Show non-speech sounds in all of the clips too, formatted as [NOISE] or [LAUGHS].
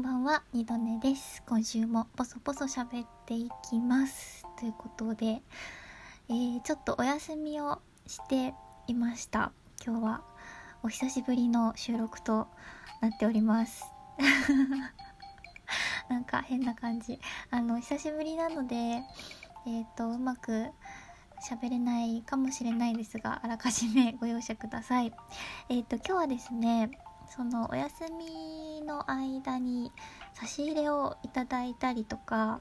んばんは、二度寝です。今週もポソポソ喋っていきます。ということで、えー、ちょっとお休みをしていました。今日はお久しぶりの収録となっております。[LAUGHS] なんか変な感じ。あの、久しぶりなので、えっ、ー、と、うまく喋れないかもしれないですが、あらかじめご容赦ください。えっ、ー、と、今日はですね、そのお休みの間に差し入れをいただいたりとか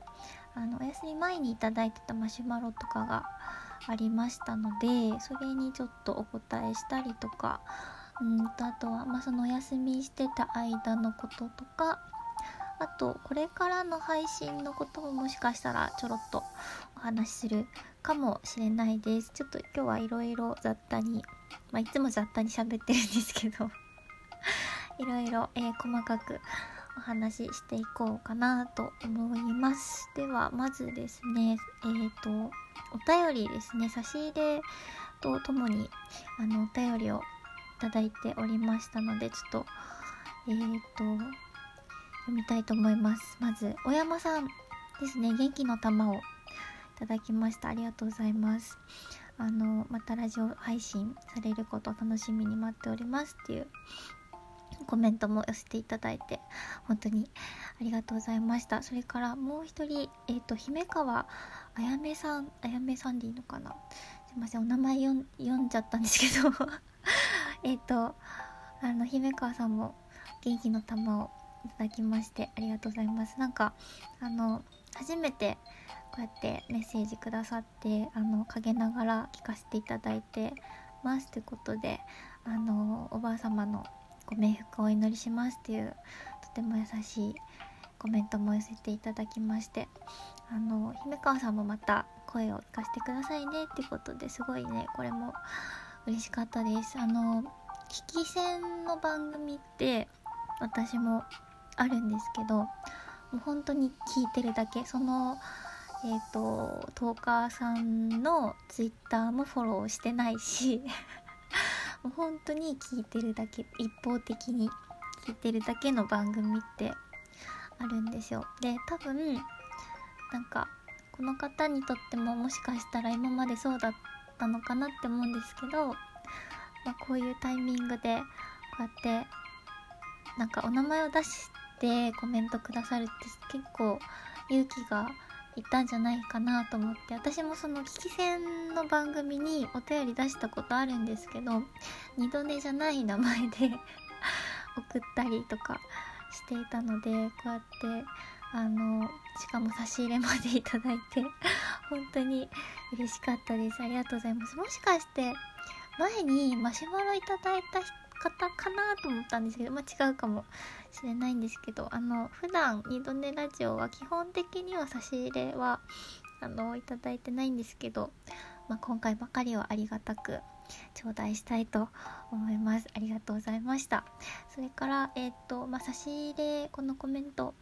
あのお休み前にいただいてたマシュマロとかがありましたのでそれにちょっとお答えしたりとかうんとあとは、まあ、そのお休みしてた間のこととかあとこれからの配信のことももしかしたらちょろっとお話しするかもしれないです。ちょっと今日はいろいろ雑多に、まあ、いつも雑多に喋ってるんですけど。いろいろ、えー、細かくお話ししていこうかなと思います。では、まずですね、えっ、ー、と、お便りですね、差し入れとともに、あの、お便りをいただいておりましたので、ちょっと、えっ、ー、と、読みたいと思います。まず、小山さんですね、元気の玉をいただきました。ありがとうございます。あの、またラジオ配信されることを楽しみに待っておりますっていうコメントも寄せていただいて本当にありがとうございました。それからもう一人えっ、ー、と姫川あやめさんあやめさんでいいのかな？すいませんお名前読んじゃったんですけど。[LAUGHS] えっとあの姫川さんも元気の玉をいただきましてありがとうございます。なんかあの初めてこうやってメッセージくださってあの陰ながら聞かせていただいてますということであのおばあ様のご冥福をお祈りしますっていうとても優しいコメントも寄せていただきましてあの姫川さんもまた声を聞かせてくださいねっていうことですごいねこれも嬉しかったです。あの聞き戦の番組って私もあるんですけどもう本当に聞いてるだけ。そのえっ、ー、とトーカーさんのツイッターもフォローしてないしもう本当に聞いてるだけ一方的に聞いてるだけの番組ってあるんですよ。で多分なんかこの方にとってももしかしたら今までそうだったのかなって思うんですけど、まあ、こういうタイミングでこうやってなんかお名前を出してコメントくださるって結構勇気がいたんじゃないかなと思って私もその聞き戦の番組にお便り出したことあるんですけど二度寝じゃない名前で [LAUGHS] 送ったりとかしていたのでこうやってあのしかも差し入れまでいただいて本当に嬉しかったです。ありがとうございます。もしかして前にマシュマロいただいた方かなと思ったんですけど、まあ、違うかもしれないんですけどあの普段二度寝ラジオは基本的には差し入れはあのいただいてないんですけど、まあ、今回ばかりはありがたく頂戴したいと思います。ありがとうございました。それからえっ、ー、と、まあ、差し入れこのコメント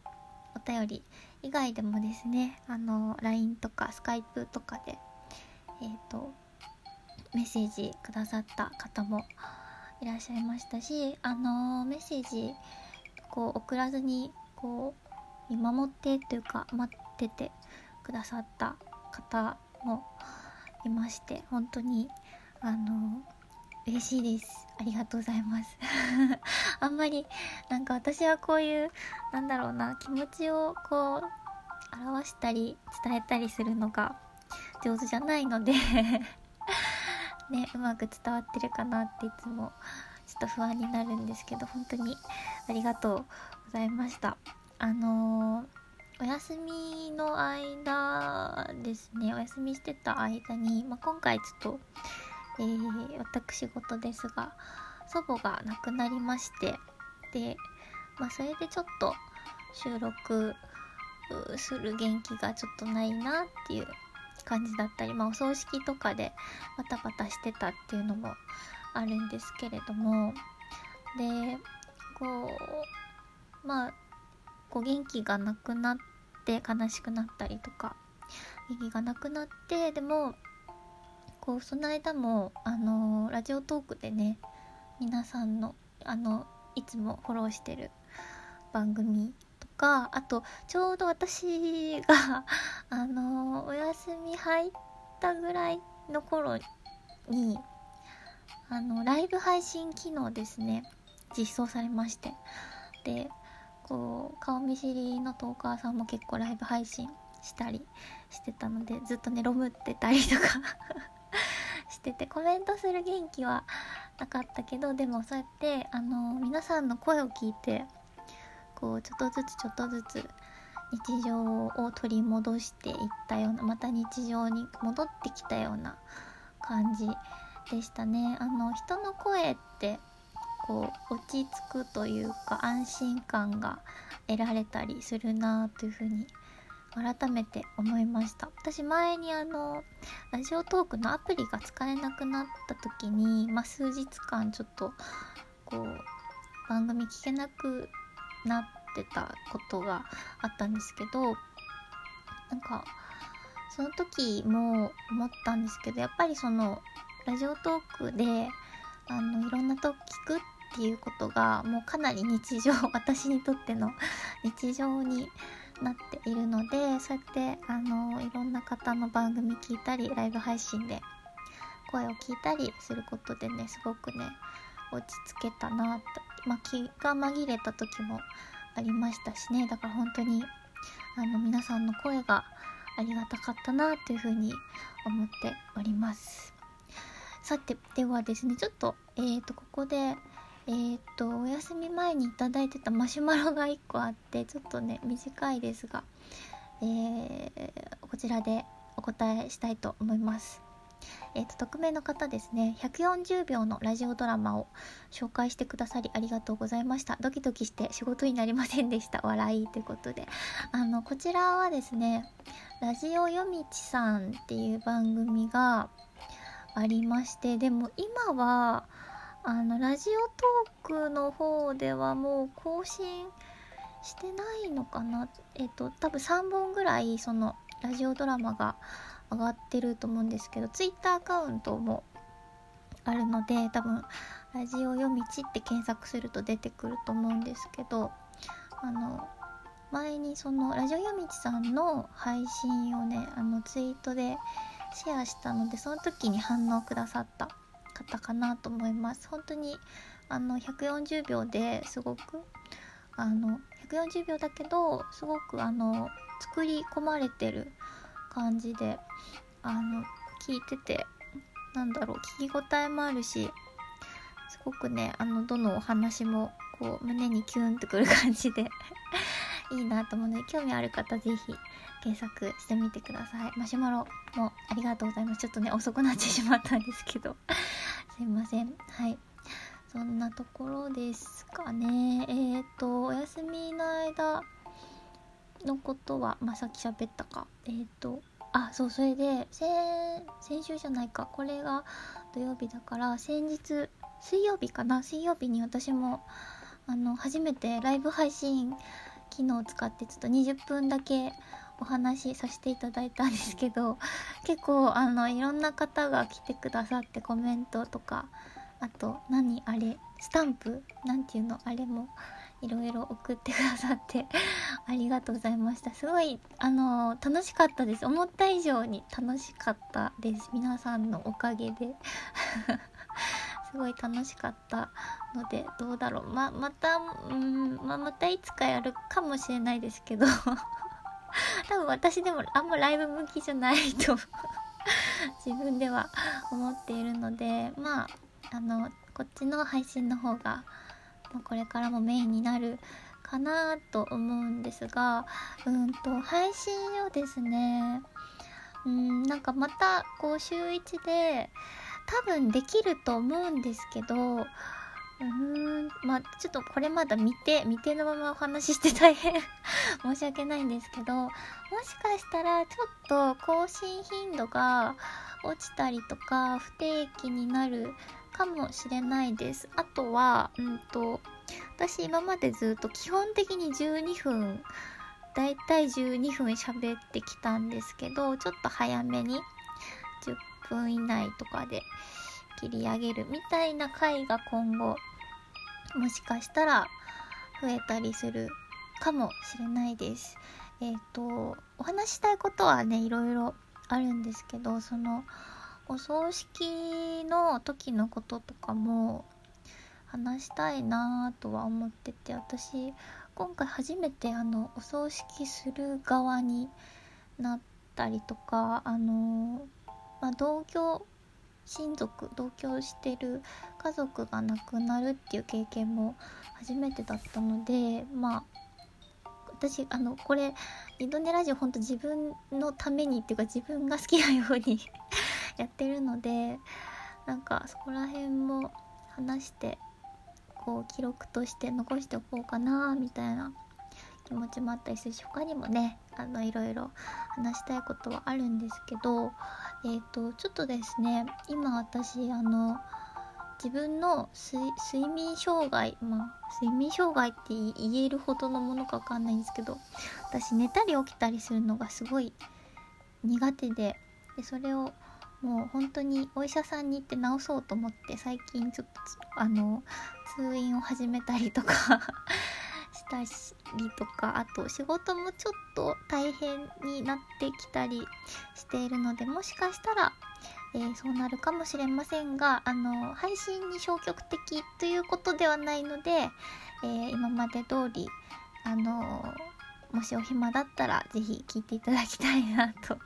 お便り以外でもですねあの LINE とか Skype とかでえっ、ー、とメッセージくださった方もいらっしゃいましたしあのメッセージこう送らずにこう見守ってというか待っててくださった方もいまして本当にあの嬉しいです。ありがとうございます。[LAUGHS] あんまりなんか私はこういうなんだろうな気持ちをこう表したり伝えたりするのが上手じゃないので [LAUGHS] ねうまく伝わってるかなっていつもちょっと不安になるんですけど本当にありがとうございました。あのー、お休みの間ですねお休みしてた間に、まあ、今回ちょっと、えー、私事ですが祖母が亡くなりましてで、まあ、それでちょっと収録する元気がちょっとないなっていう感じだったり、まあ、お葬式とかでバタバタしてたっていうのもあるんですけれどもでこうまあこう元気がなくなって悲しくなったりとか元気がなくなってでもこうその間もあのラジオトークでね皆さんのあのいつもフォローしてる番組かあとちょうど私が [LAUGHS] あのお休み入ったぐらいの頃にあのライブ配信機能ですね実装されまして。でこう顔見知りのトーカーさんも結構ライブ配信したりしてたのでずっとねロムってたりとか [LAUGHS] しててコメントする元気はなかったけどでもそうやってあの皆さんの声を聞いてこうちょっとずつちょっとずつ日常を取り戻していったようなまた日常に戻ってきたような感じでしたね。あの人の声ってこう落ち着くというか安心感が得られたりするなというふうに改めて思いました私前にあのラジオトークのアプリが使えなくなった時に、まあ、数日間ちょっとこう番組聞けなくなってたことがあったんですけどなんかその時も思ったんですけどやっぱりそのラジオトークであのいろんなトーク聞くっていうことがもうかなり日常 [LAUGHS] 私にとっての日常になっているのでそうやってあのいろんな方の番組聞いたりライブ配信で声を聞いたりすることでねすごくね落ち着けたなと、まあ、気が紛れた時もありましたしね。だから本当にあの皆さんの声がありがたかったなというふうに思っております。さてではですねちょっとえーとここでえー、っとお休み前に頂いてたマシュマロが1個あってちょっとね短いですが、えー、こちらでお答えしたいと思います。えーと、匿名の方ですね。140秒のラジオドラマを紹介してくださりありがとうございました。ドキドキして仕事になりませんでした。笑いということで。あのこちらはですねラジオ夜道さんっていう番組がありましてでも今はあのラジオトークの方ではもう更新してないのかな。えっ、と多分3本ぐらいそのラジオドラマが上がってると思うんですけど Twitter アカウントもあるので多分ラジオ夜道って検索すると出てくると思うんですけどあの前にそのラジオ夜道さんの配信をねあのツイートでシェアしたのでその時に反応くださった方かなと思います。本当にあの140秒ですごくあの140秒だけどすごくあの作り込まれてる感じであの聞いててなんだろう聞き応えもあるしすごくねあのどのお話もこう胸にキュンとくる感じで [LAUGHS] いいなと思うので興味ある方是非検索してみてください。マシュマロもありがとうございます。ちょっとね遅くなってしまったんですけど。[LAUGHS] すいません。はい。そんなところですかね。えーとお休みの間のことはまあさっき喋ったか。えーとあそうそれで先先週じゃないか。これが土曜日だから先日水曜日かな。水曜日に私もあの初めてライブ配信機能を使ってちょっと20分だけお話しさせていただいたんですけど [LAUGHS] 結構あのいろんな方が来てくださってコメントとかあと何あれスタンプ？なんていうの？あれもいろいろ送ってくださって [LAUGHS] ありがとうございました。すごいあの楽しかったです。思った以上に楽しかったです。皆さんのおかげで。[LAUGHS] すごい楽しかったのでどうだろう。ままたうんままたいつかやるかもしれないですけど。[LAUGHS] 多分私でもあんまライブ向きじゃないと自分では思っているのでまああのこっちの配信の方がこれからもメインになるかなと思うんですがうんと配信をですねうんなんかまたこう週1で多分できると思うんですけどうーんまあちょっとこれまだ見て未定のままお話しして大変 [LAUGHS] 申し訳ないんですけどもしかしたらちょっと更新頻度が落ちたりとか不定期になるかもしれないです。あとはうんと私今までずっと基本的に12分だいたい12分喋ってきたんですけどちょっと早めに10分以内とかで切り上げるみたいな回が今後もしかしたら増えたりするかもしれないです。えっ、ー、とお話したいことはねいろいろあるんですけどそのお葬式の時のこととかも話したいなとは思ってて私今回初めてあのお葬式する側になったりとかあの、まあ、同居親族同居してる家族が亡くなるっていう経験も初めてだったのでまあ私あのこれ二度寝ラジオほんと自分のためにっていうか自分が好きなように [LAUGHS] やってるのでなんかそこら辺も話してこう記録として残しておこうかなみたいな気持ちもあったりするし他にもねあのいろいろ話したいことはあるんですけどえ、ー、とちょっとですね今私あの自分の睡眠障害まあ睡眠障害って言えるほどのものかわかんないんですけど私寝たり起きたりするのがすごい苦手ででそれをもう本当にお医者さんに行って治そうと思って最近ちょっとあの通院を始めたりとか [LAUGHS] したしりとかあと仕事もちょっと大変になってきたりしているのでもしかしたら、えー、そうなるかもしれませんがあの配信に消極的ということではないので、えー、今まで通りあのもしお暇だったら是非聞いていただきたいなと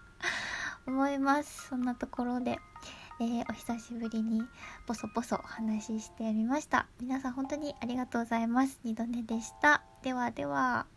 [LAUGHS] 思います。そんなところで、えー、お久しぶりにポソポソお話ししてみました。皆さん本当にありがとうございます。二度寝でした。ではでは。